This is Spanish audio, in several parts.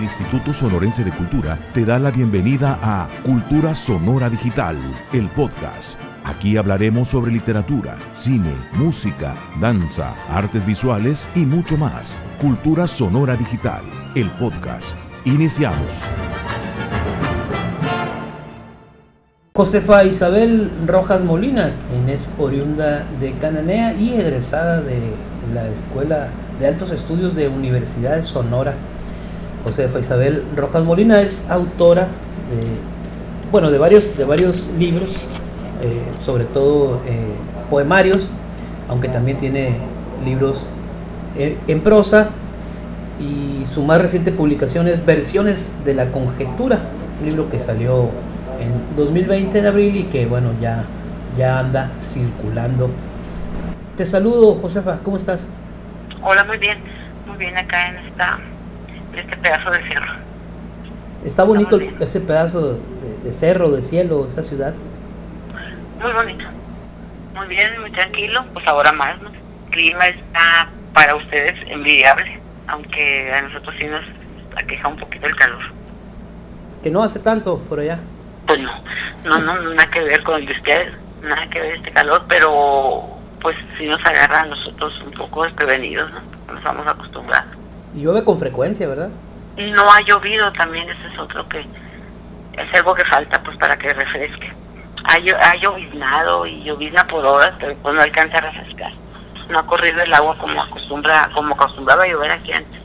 El Instituto Sonorense de Cultura te da la bienvenida a Cultura Sonora Digital, el podcast. Aquí hablaremos sobre literatura, cine, música, danza, artes visuales y mucho más. Cultura Sonora Digital, el podcast. Iniciamos. Josefa Isabel Rojas Molina, es oriunda de Cananea y egresada de la Escuela de Altos Estudios de Universidad de Sonora. Josefa Isabel Rojas Molina es autora de, bueno, de varios, de varios libros, eh, sobre todo eh, poemarios, aunque también tiene libros eh, en prosa y su más reciente publicación es Versiones de la Conjetura, un libro que salió en 2020 de abril y que bueno ya, ya anda circulando. Te saludo Josefa, ¿cómo estás? Hola, muy bien, muy bien acá en esta este pedazo de cerro. Está bonito ese pedazo de, cerro, de cielo, esa ciudad. Muy bonito. Muy bien, muy tranquilo. Pues ahora más, ¿no? El clima está para ustedes envidiable, aunque a nosotros sí nos aqueja un poquito el calor. Que no hace tanto por allá. Pues no, no, no, nada que ver con el de ustedes, nada que ver este calor, pero pues sí nos agarra a nosotros un poco desprevenidos, ¿no? Nos vamos acostumbrados. Y llueve con frecuencia, ¿verdad? No ha llovido también, ese es otro que es algo que falta pues para que refresque. Ha, ha lloviznado y llovizna por horas, pero pues no alcanza a refrescar. No ha corrido el agua como acostumbra, como acostumbraba a llover aquí antes.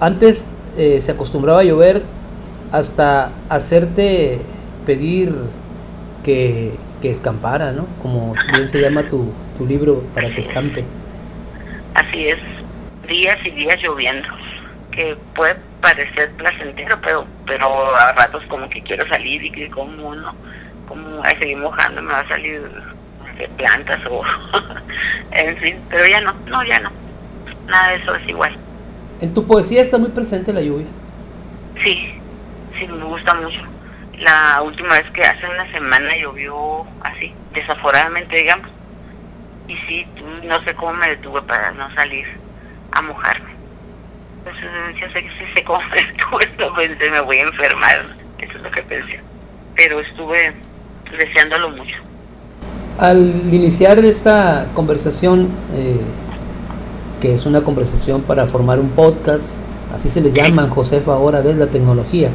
Antes eh, se acostumbraba a llover hasta hacerte pedir que, que escampara, ¿no? Como bien se llama tu, tu libro, para que escampe. Así es, días y días lloviendo, que puede parecer placentero, pero pero a ratos como que quiero salir y que como no, como a seguir mojando me va a salir de plantas o en fin, pero ya no, no, ya no, nada de eso es igual. En tu poesía está muy presente la lluvia. Sí, sí, me gusta mucho. La última vez que hace una semana llovió así, desaforadamente, digamos. Y sí, no sé cómo me detuve para no salir a mojarme. Entonces yo sé que si se pensé, me voy a enfermar. Eso es lo que pensé. Pero estuve deseándolo mucho. Al iniciar esta conversación, eh, que es una conversación para formar un podcast, así se le llaman, Josefa, ahora ves la tecnología,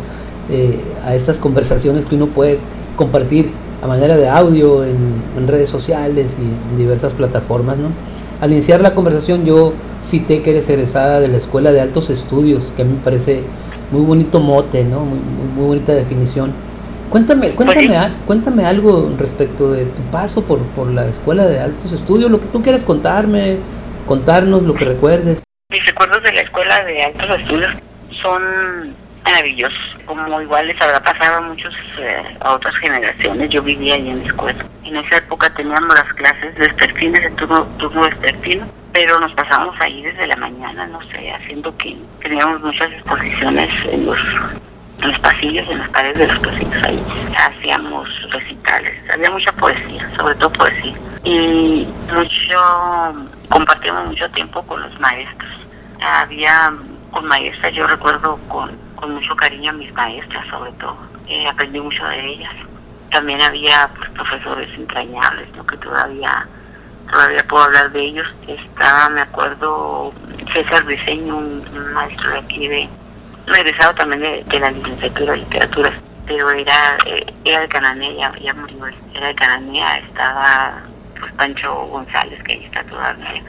eh, a estas conversaciones que uno puede compartir a manera de audio en, en redes sociales y en diversas plataformas, ¿no? Al iniciar la conversación yo cité que eres egresada de la Escuela de Altos Estudios, que a mí me parece muy bonito mote, ¿no? Muy, muy, bonita definición. Cuéntame, cuéntame, cuéntame algo respecto de tu paso por, por la Escuela de Altos Estudios, lo que tú quieras contarme, contarnos lo que recuerdes. Mis recuerdos de la Escuela de Altos Estudios son maravillosos, como igual les habrá pasado a muchos eh, a otras generaciones. Yo vivía ahí en la escuela. En esa época teníamos las clases de esterfines, de turno, turno esterfino, pero nos pasábamos ahí desde la mañana, no sé, haciendo que teníamos muchas exposiciones en los, los pasillos, en las paredes de los pasillos ahí. Hacíamos recitales, había mucha poesía, sobre todo poesía. Y mucho, compartíamos mucho tiempo con los maestros. Había con maestras, yo recuerdo con con mucho cariño a mis maestras, sobre todo. Eh, aprendí mucho de ellas. También había pues, profesores entrañables, ¿no? que todavía todavía puedo hablar de ellos. Estaba, me acuerdo, César Diseño, un, maestro de aquí de, egresado también de, la licenciatura de literatura, pero era, eh, era de Cananea, ya, murió, era de Cananea, estaba pues Pancho González, que ahí está todavía.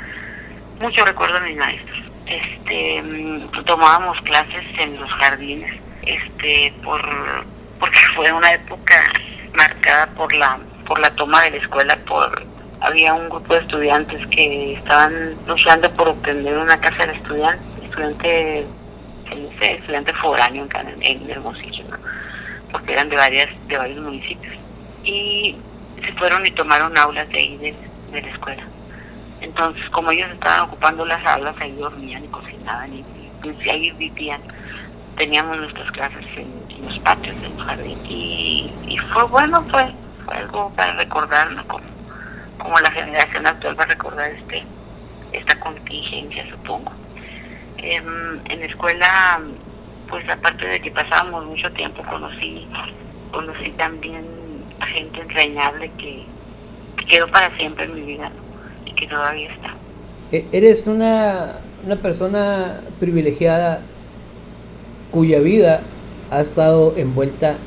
Mucho recuerdo de mis maestros este mm, tomábamos clases en los jardines este por porque fue una época marcada por la por la toma de la escuela por había un grupo de estudiantes que estaban luchando por obtener una casa de estudiante estudiante estudiante foráneo en, en Hermosillo ¿no? porque eran de varias de varios municipios y se fueron y tomaron aulas de ahí de la escuela entonces, como ellos estaban ocupando las aulas, ahí dormían y cocinaban y, ahí vivían. Teníamos nuestras clases en, los patios del jardín. Y, fue bueno, fue, fue algo para recordarnos como, como la generación actual va a recordar este esta contingencia, supongo. en la escuela pues aparte de que pasábamos mucho tiempo, conocí, conocí también a gente entrañable que, quedó para siempre en mi vida y que todavía está. E, eres una, una persona privilegiada cuya vida ha estado envuelta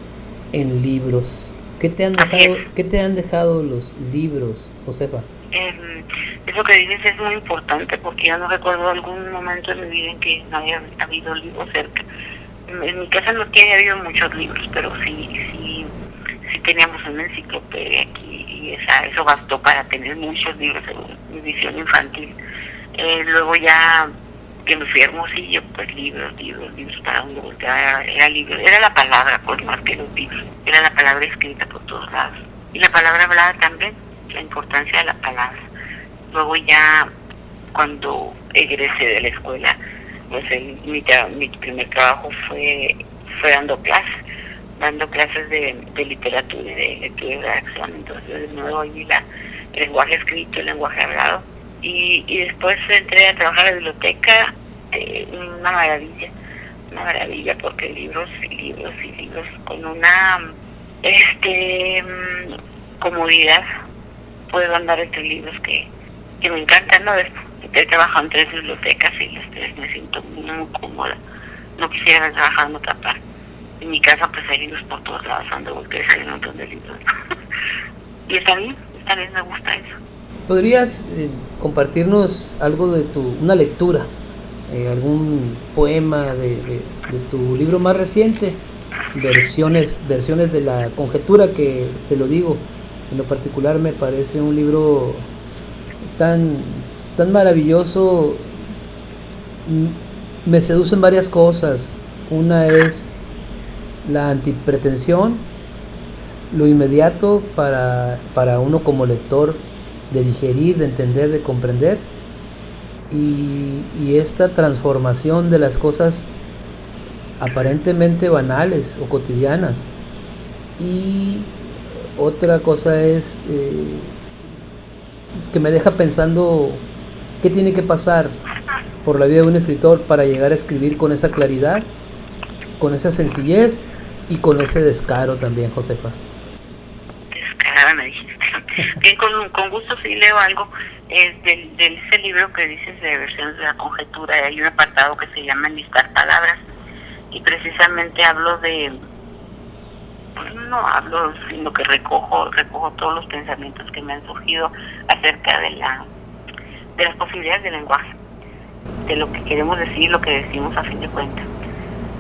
en libros. ¿Qué te han dejado, ¿qué te han dejado los libros, Josefa? Eh, eso que dices es muy importante porque ya no recuerdo algún momento en mi vida en que no haya habido libros cerca. En, mi casa no tiene habido muchos libros, pero sí, sí, sí teníamos una enciclopedia aquí y esa, eso bastó para tener muchos libros mi visión infantil. Eh, luego ya que me fui Hermosillo, pues libros, libros, libros para donde volteaba, era, libro, era la palabra, pues más que los libros, era la palabra escrita por todos lados. Y la palabra hablada también, la importancia de la palabra. Luego ya cuando egresé de la escuela, pues mi, mi primer trabajo fue, fue dando clases, dando clases de, literatura y de lectura y redacción. Entonces de nuevo ahí la, el lenguaje escrito, el lenguaje hablado y, y después entré a trabajar en la biblioteca, eh, una maravilla, una maravilla porque libros y libros y libros con una este mm, comodidad puedo andar entre libros que, que me encantan, ¿no? He trabajado en tres bibliotecas y las tres me siento muy, cómoda. No quisiera trabajar en otra parte. En mi casa pues hay libros por todos lados, ando porque hay un montón de libros. y está bien, está bien, me gusta eso. ¿Podrías eh, compartirnos algo de tu, una lectura, eh, algún poema de, tu libro más reciente, versiones, versiones de la conjetura que te lo digo, en lo particular me parece un libro tan, tan maravilloso, me seducen varias cosas, una es la antipretensión, lo inmediato para, para uno como lector de digerir, de entender, de comprender. Y, esta transformación de las cosas aparentemente banales o cotidianas. Y otra cosa es eh, que me deja pensando qué tiene que pasar por la vida de un escritor para llegar a escribir con esa claridad, con esa sencillez y con ese descaro también, Josefa. que con, con gusto sí leo algo es del, de ese libro que dices de versiones de la conjetura. Hay un apartado que se llama Listar Palabras y precisamente hablo de, pues no hablo, sino que recojo, recojo todos los pensamientos que me han surgido acerca de la de las posibilidades del lenguaje, de lo que queremos decir y lo que decimos a fin de cuentas.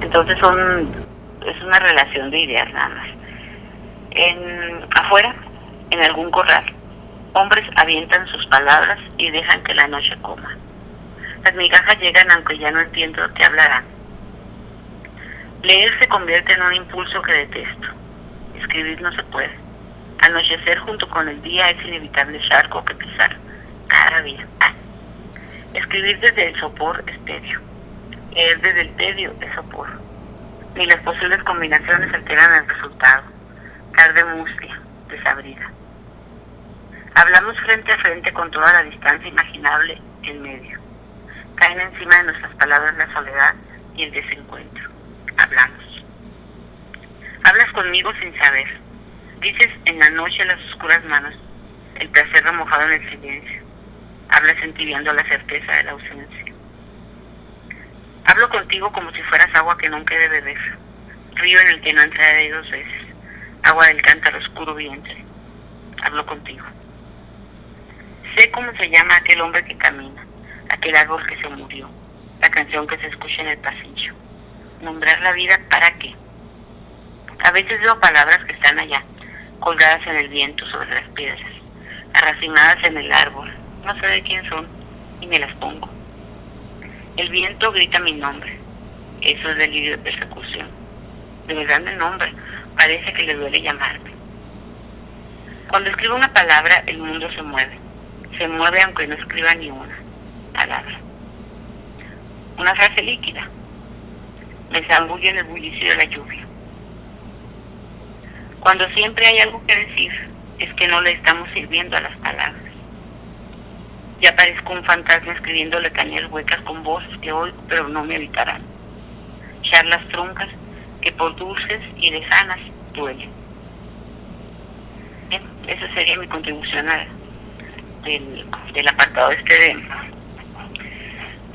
Entonces son es una relación de ideas nada más. En afuera en algún corral. Hombres avientan sus palabras y dejan que la noche coma. Las migajas llegan aunque ya no entiendo qué hablarán. Leer se convierte en un impulso que detesto. Escribir no se puede. Anochecer junto con el día es inevitable charco que pisar cada día. Ah. Escribir desde el sopor es tedio. Leer desde el tedio es sopor. Ni las posibles combinaciones alteran el resultado. Tarde mustia, desabrida. Hablamos frente a frente con toda la distancia imaginable en medio. Caen encima de nuestras palabras la soledad y el desencuentro. Hablamos. Hablas conmigo sin saber. Dices en la noche las oscuras manos, el placer remojado en el silencio. Hablas entibiando la certeza de la ausencia. Hablo contigo como si fueras agua que nunca he de beber. Río en el que no entraré dos veces. Agua del cántaro oscuro vientre. Hablo contigo. Sé cómo se llama aquel hombre que camina, aquel árbol que se murió, la canción que se escucha en el pasillo. Nombrar la vida para qué. A veces veo palabras que están allá, colgadas en el viento sobre las piedras, arracinadas en el árbol. No sé de quién son y me las pongo. El viento grita mi nombre. Eso es delirio de persecución. De verdad me nombra. Parece que le duele llamarme. Cuando escribo una palabra, el mundo se mueve se mueve aunque no escriba ni una palabra. Una frase líquida. Me zambulle en el bullicio de la lluvia. Cuando siempre hay algo que decir, es que no le estamos sirviendo a las palabras. Ya parezco un fantasma escribiendo letanías huecas con voces que oigo, pero no me evitarán. charlas truncas que por dulces y lejanas duelen. Bien, esa sería mi contribución del, del apartado este de,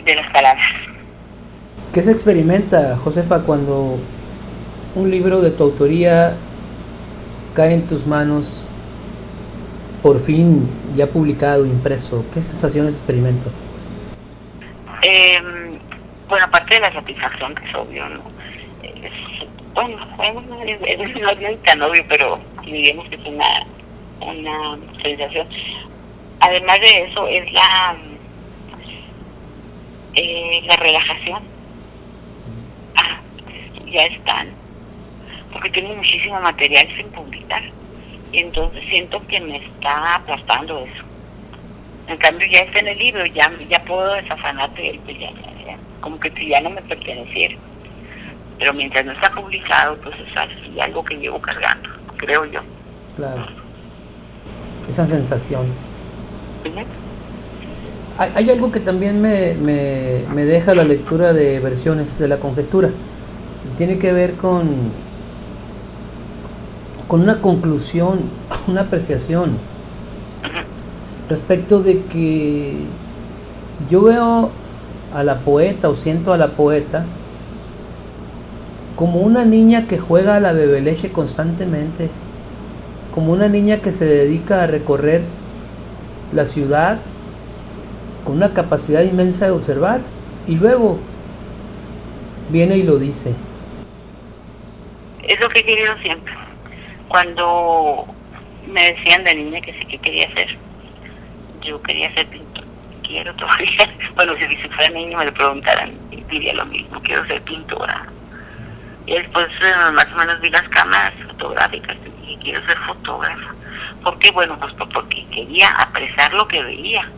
de las palabras. ¿Qué se experimenta, Josefa, cuando un libro de tu autoría cae en tus manos, por fin ya publicado, impreso? ¿Qué sensaciones experimentas? Eh, bueno, aparte de la satisfacción, que es obvio, ¿no? Es, bueno, es, es, no es tan obvio, pero diríamos que es una, una sensación. Además de eso, es la, eh, la relajación. Ah, ya están. Porque tengo muchísimo material sin publicar. Y entonces siento que me está aplastando eso. En cambio, ya está en el libro, ya, ya puedo desafanarte de él, pues ya, ya, como que si ya no me perteneciera. Pero mientras no está publicado, pues es así, algo que llevo cargando, creo yo. Claro. Esa sensación. Hay, hay, algo que también me, me, me deja la lectura de versiones de la conjetura. Tiene que ver con, con una conclusión, una apreciación respecto de que yo veo a la poeta o siento a la poeta como una niña que juega a la bebeleche constantemente, como una niña que se dedica a recorrer la ciudad con una capacidad inmensa de observar y luego viene y lo dice. Es lo que he querido siempre. Cuando me decían de niña que sí que quería hacer, yo quería ser pintor. Quiero todavía, bueno, si, si fuera niño me lo preguntaran, diría lo mismo, quiero ser pintora. Y después eh, más o menos vi las cámaras fotográficas y dije, quiero ser fotógrafa. ¿Por qué? Bueno, pues porque quería apresar lo que veía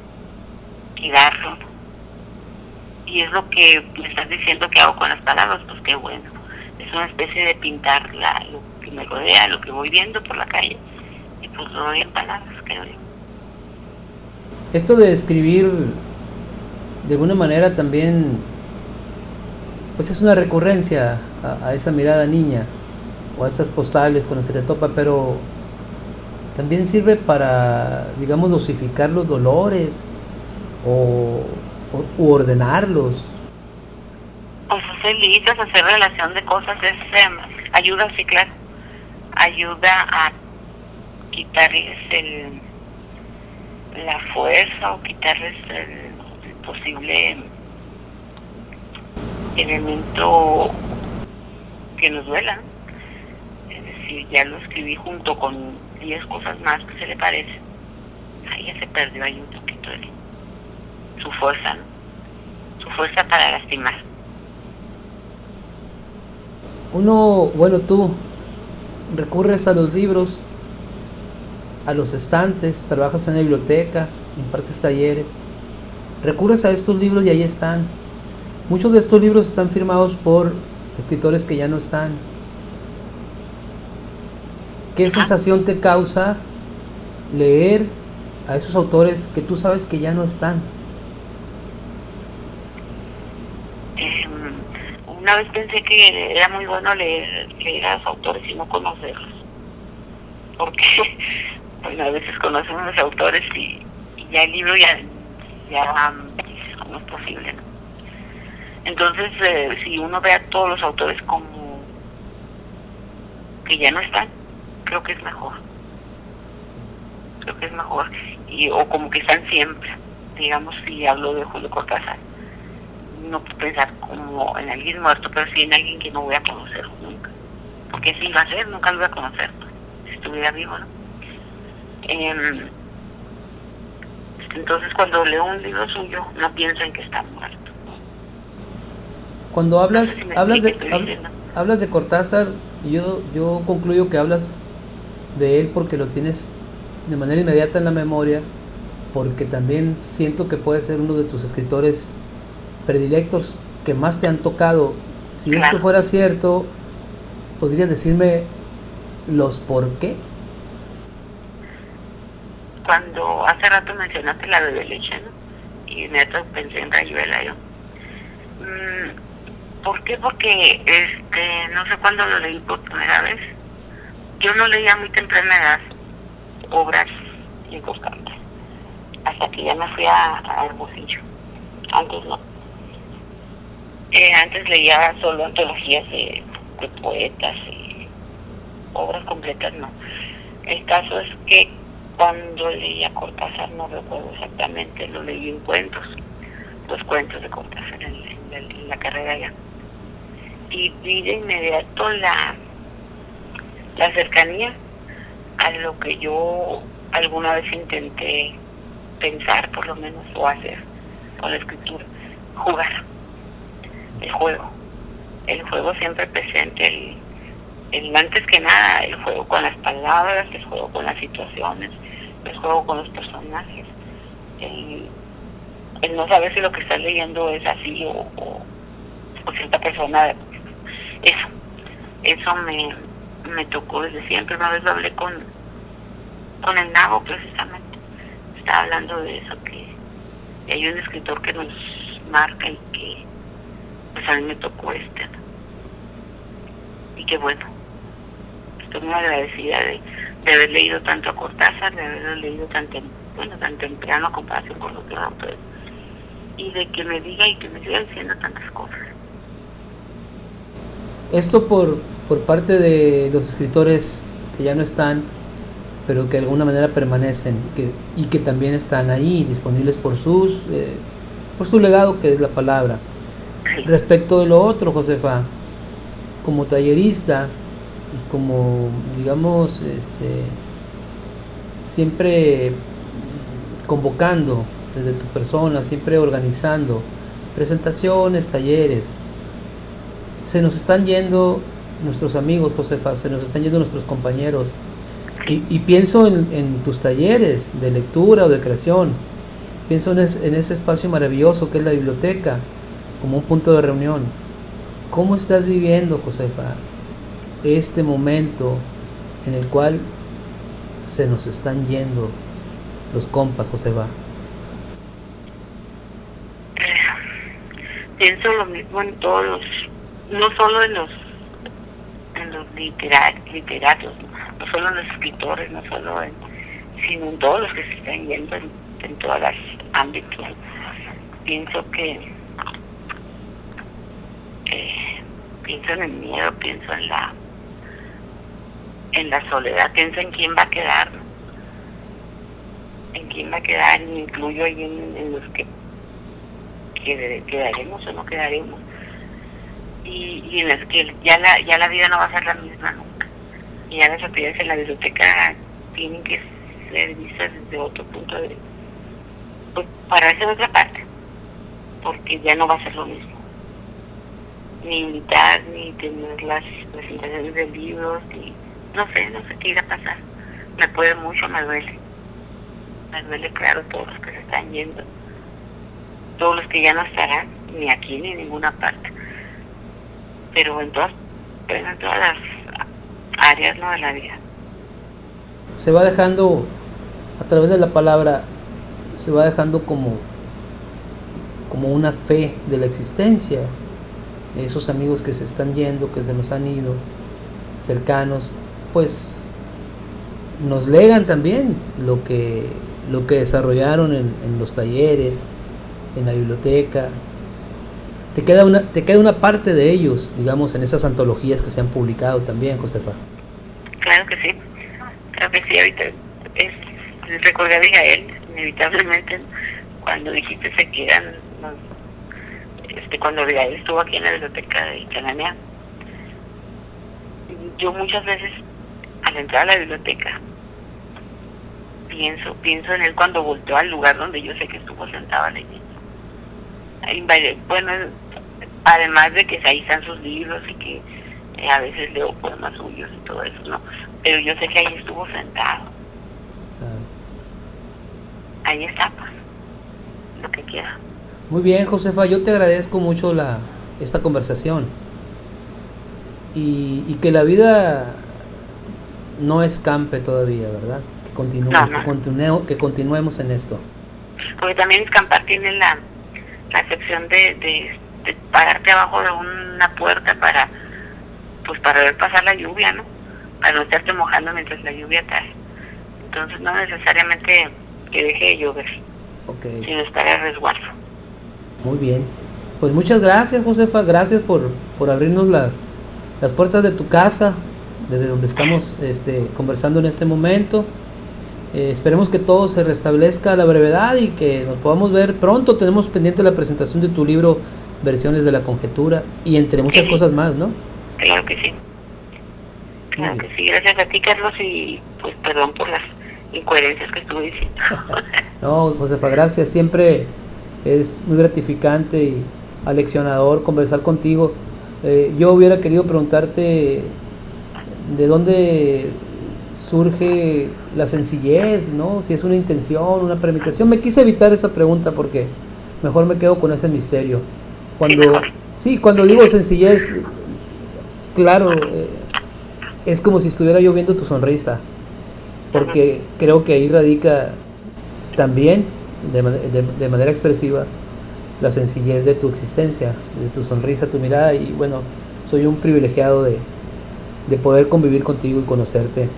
y darlo. Y es lo que me estás diciendo que hago con las palabras, pues qué bueno. Es una especie de pintar la, lo me rodea, lo que voy viendo por la calle. Y pues lo doy en palabras, creo yo. Esto de escribir de alguna manera también pues es una recurrencia a, a, esa mirada niña o a esas postales con las que te topa, pero también sirve para, digamos, dosificar los dolores o, o u ordenarlos. Pues hacer listas, hacer relación de cosas, es eh, ayuda, sí, claro, ayuda a quitarles el, la fuerza o quitarles el, posible elemento que nos duela. Es decir, ya lo escribí junto con 10 cosas más que se le parecen. Ahí ya se perdió ahí un poquito de su fuerza, ¿no? su fuerza para lastimar. Uno, bueno, tú recurres a los libros, a los estantes, trabajas en la biblioteca, impartes talleres, recurres a estos libros y ahí están Muchos de estos libros están firmados por escritores que ya no están. ¿Qué sensación te causa leer a esos autores que tú sabes que ya no están? Eh, una vez pensé que era muy bueno leer, leer a los autores y no conocerlos. Porque, bueno, a veces conocemos a los autores y, ya el libro ya, ya ¿cómo es posible? No? Entonces, eh, si uno ve a todos los autores como que ya no están, creo que es mejor. Creo que es mejor. Y, o como que están siempre. Digamos, si hablo de Julio Cortázar, no pensar como en alguien muerto, pero sí en alguien que no voy a conocer nunca. Porque así va a ser, nunca lo voy a conocer, si estuviera vivo, ¿no? Eh, entonces, cuando leo un libro suyo, no pienso en que está muerto cuando hablas hablas de hablas de Cortázar yo yo concluyo que hablas de él porque lo tienes de manera inmediata en la memoria porque también siento que puede ser uno de tus escritores predilectos que más te han tocado si claro. esto fuera cierto podrías decirme los por qué cuando hace rato mencionaste la bebé leche ¿no? y inmediato pensé en Rayuela yo mm, ¿Por qué? Porque este, no sé cuándo lo leí por primera vez. Yo no leía muy temprana edad obras importantes. Hasta que ya me fui a, a Hermosillo. Antes no. Antes leía solo antologías de, poetas y obras completas, no. El caso es que cuando leía Cortázar, no recuerdo exactamente, lo leí en cuentos, los cuentos de Cortázar en, en, en la carrera ya. Y vi de inmediato la, la cercanía a lo que yo alguna vez intenté pensar, por lo menos, o hacer con la escritura, jugar, el juego. El juego siempre presente, el, el antes que nada, el juego con las palabras, el juego con las situaciones, el juego con los personajes, el, el no saber si lo que estás leyendo es así o, o, o cierta persona, eso, eso me, me tocó desde siempre. Una vez hablé con, con el Nago precisamente, estaba hablando de eso, que hay un escritor que nos marca y que mí me tocó este. Y qué bueno, estoy muy agradecida de, de haber leído tanto a Cortázar, de haberlo leído tan, tem, bueno, tan temprano a comparación con otros autores, y de que me diga y que me siga diciendo tantas cosas. Esto por, por parte de los escritores que ya no están, pero que de alguna manera permanecen que, y que también están ahí disponibles por sus eh, por su legado que es la palabra. Respecto de lo otro, Josefa, como tallerista, como digamos, este, siempre convocando desde tu persona, siempre organizando presentaciones, talleres. Se nos están yendo nuestros amigos, Josefa, se nos están yendo nuestros compañeros. Y, pienso en, tus talleres de lectura o de creación. Pienso en ese espacio maravilloso que es la biblioteca, como un punto de reunión. ¿Cómo estás viviendo, Josefa, este momento en el cual se nos están yendo los compas, Josefa? Pienso lo mismo en todos los, no solo en los, en los literar, literatos, no solo en los escritores, no solo en, sino en todos los que se están yendo en, en todos los ámbitos. Pienso que pienso en el miedo, pienso en la en la soledad, pienso en quién va a quedar, en quién va a quedar, incluyo ahí en, en los que, que quedaremos o no quedaremos. Y, y en los que ya la ya la vida no va a ser la misma nunca. Y ya las actividades en la biblioteca tienen que ser vistas desde otro punto de vista. Pues para esa otra parte porque ya no va a ser lo mismo ni invitar ni tener las presentaciones de libros ni no sé no sé qué irá a pasar. Me puede mucho me duele. Me duele claro todos los que se están yendo. Todos los que ya no estarán ni aquí ni en ninguna parte. Pero en todas en todas las áreas no de la vida. Se va dejando a través de la palabra se va dejando como como una fe de la existencia esos amigos que se están yendo que se nos han ido cercanos pues nos legan también lo que lo que desarrollaron en, en los talleres en la biblioteca. Te queda una te queda una parte de ellos digamos en esas antologías que se han publicado también Josefa. Claro que sí. Claro que sí ahorita es recordaría a él inevitablemente cuando dijiste se quedan este cuando él estuvo aquí en la biblioteca de Cananea yo muchas veces al entrar a la biblioteca pienso pienso en él cuando volteó al lugar donde yo sé que estuvo sentado leyendo bueno además de que ahí están sus libros y que eh, a veces leo poemas suyos y todo eso no pero yo sé que ahí estuvo sentado. Ahí está pues lo que quiera muy bien Josefa yo te agradezco mucho la esta conversación y, y que la vida no escampe todavía verdad que continúe, No, no. que continue, que continuemos en esto porque también Escampar tiene la la sección de, de, pararte abajo de una puerta para pues para ver pasar la lluvia, ¿no? Para no estarte mojando mientras la lluvia cae. Entonces no necesariamente que deje de llover, sino estar a resguardo. Muy bien. Pues muchas gracias, Josefa. Gracias por, por abrirnos las, las puertas de tu casa, desde donde estamos este, conversando en este momento. Eh, esperemos que todo se restablezca a la brevedad y que nos podamos ver pronto. Tenemos pendiente la presentación de tu libro Versiones de la Conjetura y entre muchas cosas más, ¿no? Claro que sí. Claro que sí. Gracias a ti, Carlos, y pues perdón por las incoherencias que estuve diciendo. no, Josefa, gracias. Siempre es muy gratificante y aleccionador conversar contigo. Eh, yo hubiera querido preguntarte de dónde surge la sencillez, ¿no? Si es una intención, una premeditación. Me quise evitar esa pregunta porque mejor me quedo con ese misterio. Cuando, sí, cuando digo sencillez, claro, eh, es como si estuviera yo viendo tu sonrisa, porque creo que ahí radica también, de, de manera expresiva, la sencillez de tu existencia, de tu sonrisa, tu mirada, y bueno, soy un privilegiado de, de poder convivir contigo y conocerte.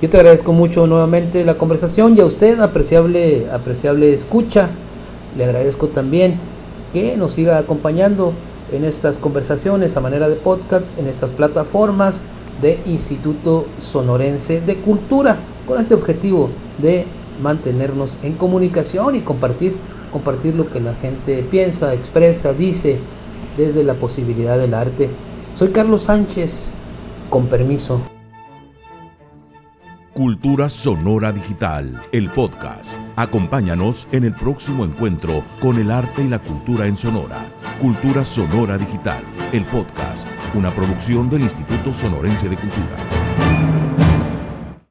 Yo te agradezco mucho nuevamente la conversación y a usted, apreciable, apreciable escucha, le agradezco también que nos siga acompañando en estas conversaciones a manera de podcast, en estas plataformas de Instituto Sonorense de Cultura, con este objetivo de mantenernos en comunicación y compartir, compartir lo que la gente piensa, expresa, dice desde la posibilidad del arte. Soy Carlos Sánchez, con permiso. Cultura Sonora Digital, el podcast. Acompáñanos en el próximo encuentro con el arte y la cultura en Sonora. Cultura Sonora Digital, el podcast, una producción del Instituto Sonorense de Cultura.